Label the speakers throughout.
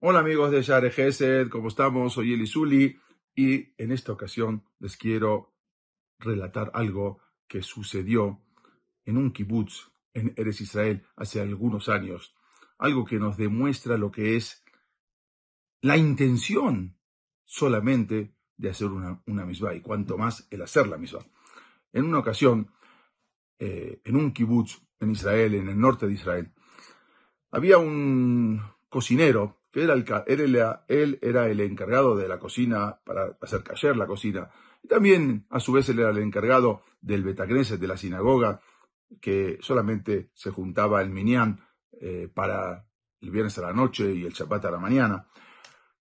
Speaker 1: Hola amigos de Share Gesed, ¿cómo estamos? Soy Eli Zuli y en esta ocasión les quiero relatar algo que sucedió en un kibutz en Eres Israel hace algunos años. Algo que nos demuestra lo que es la intención solamente de hacer una, una misbah y cuanto más el hacer la misbah. En una ocasión, eh, en un kibutz en Israel, en el norte de Israel, había un cocinero que era el, él, era el encargado de la cocina para hacer cayer la cocina. Y también, a su vez, él era el encargado del Betagneset, de la sinagoga, que solamente se juntaba el Minyan eh, para el viernes a la noche y el Shabbat a la mañana.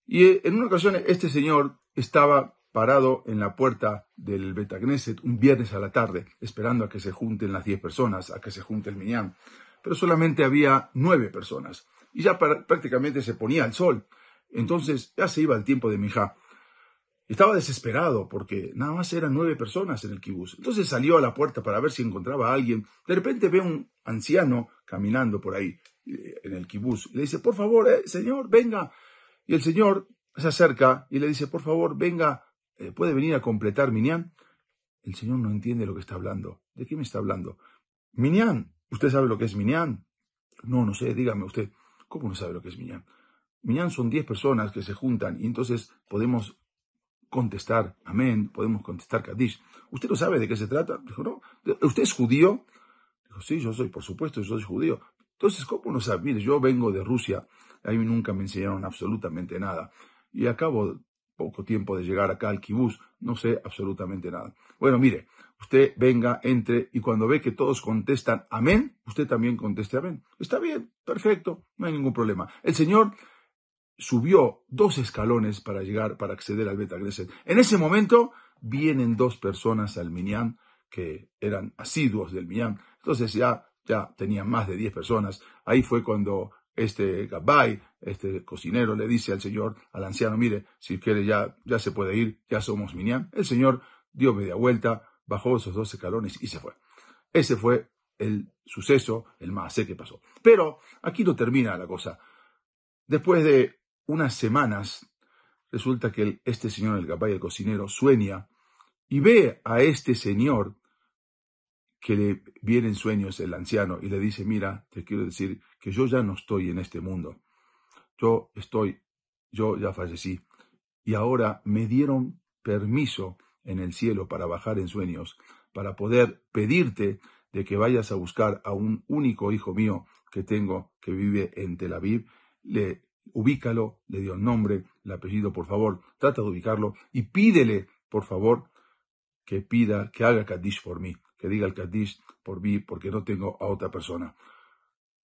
Speaker 1: Y eh, en una ocasión este señor estaba parado en la puerta del Betagneset un viernes a la tarde, esperando a que se junten las diez personas, a que se junte el Minyan. Pero solamente había nueve personas y ya prácticamente se ponía el sol. Entonces ya se iba el tiempo de mi hija. Estaba desesperado porque nada más eran nueve personas en el kibús. Entonces salió a la puerta para ver si encontraba a alguien. De repente ve un anciano caminando por ahí eh, en el kibús. Le dice, por favor, eh, señor, venga. Y el señor se acerca y le dice, por favor, venga, eh, ¿puede venir a completar Minyan? El señor no entiende lo que está hablando. ¿De qué me está hablando? Minyan. ¿Usted sabe lo que es Minyan? No, no sé, dígame usted. ¿Cómo no sabe lo que es Minyan? Minyan son 10 personas que se juntan y entonces podemos contestar amén, podemos contestar Kadish. ¿Usted no sabe de qué se trata? Dijo, no. ¿Usted es judío? Dijo, sí, yo soy, por supuesto, yo soy judío. Entonces, ¿cómo no sabe? Mire, yo vengo de Rusia, ahí nunca me enseñaron absolutamente nada. Y acabo poco tiempo de llegar acá al kibús, no sé absolutamente nada. Bueno, mire, usted venga, entre y cuando ve que todos contestan amén, usted también conteste amén. Está bien, perfecto, no hay ningún problema. El Señor subió dos escalones para llegar, para acceder al Beta En ese momento vienen dos personas al Minyan que eran asiduos del Minyan. Entonces ya, ya tenían más de diez personas. Ahí fue cuando este Gabay, este cocinero, le dice al señor, al anciano, mire, si quiere ya, ya se puede ir, ya somos Minyan. El señor dio media vuelta, bajó esos dos escalones y se fue. Ese fue el suceso, el más que pasó. Pero aquí no termina la cosa. Después de unas semanas, resulta que este señor, el Gabay, el cocinero, sueña y ve a este señor que le viene en sueños el anciano y le dice, mira, te quiero decir que yo ya no estoy en este mundo. Yo estoy, yo ya fallecí. Y ahora me dieron permiso en el cielo para bajar en sueños, para poder pedirte de que vayas a buscar a un único hijo mío que tengo que vive en Tel Aviv, le ubícalo, le dio el nombre, el apellido, por favor, trata de ubicarlo y pídele, por favor, que pida, que haga Kaddish por mí que diga el Kaddish por mí porque no tengo a otra persona.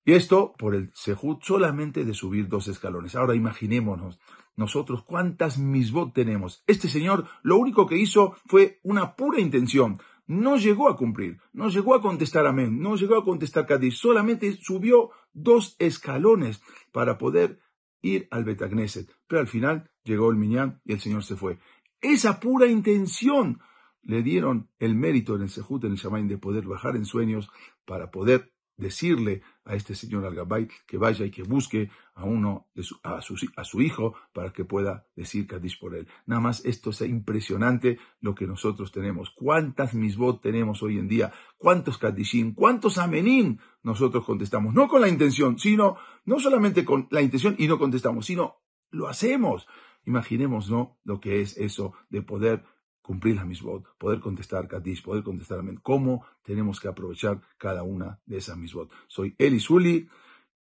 Speaker 1: Y esto por el sejud solamente de subir dos escalones. Ahora imaginémonos nosotros cuántas misbot tenemos. Este señor lo único que hizo fue una pura intención. No llegó a cumplir, no llegó a contestar amén, no llegó a contestar Kaddish, solamente subió dos escalones para poder ir al Betagneset. Pero al final llegó el Minyan y el Señor se fue. Esa pura intención le dieron el mérito en el Sejut, en el Shamaim, de poder bajar en sueños para poder decirle a este señor Al-Gabay que vaya y que busque a uno, de su, a, su, hijo, para que pueda decir Kadish por él. Nada más esto es impresionante lo que nosotros tenemos. ¿Cuántas misbot tenemos hoy en día? ¿Cuántos Kadishim? ¿Cuántos amenín nosotros contestamos? No con la intención, sino, no solamente con la intención y no contestamos, sino lo hacemos. Imaginemos, ¿no? Lo que es eso de poder cumplir la misbot, poder contestar Kadish, poder contestar Amén. ¿Cómo tenemos que aprovechar cada una de esas misbot? Soy Eli Zuli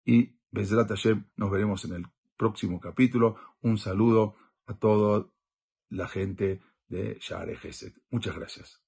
Speaker 1: y Bezrat Hashem, nos veremos en el próximo capítulo. Un saludo a toda la gente de Share. Muchas gracias.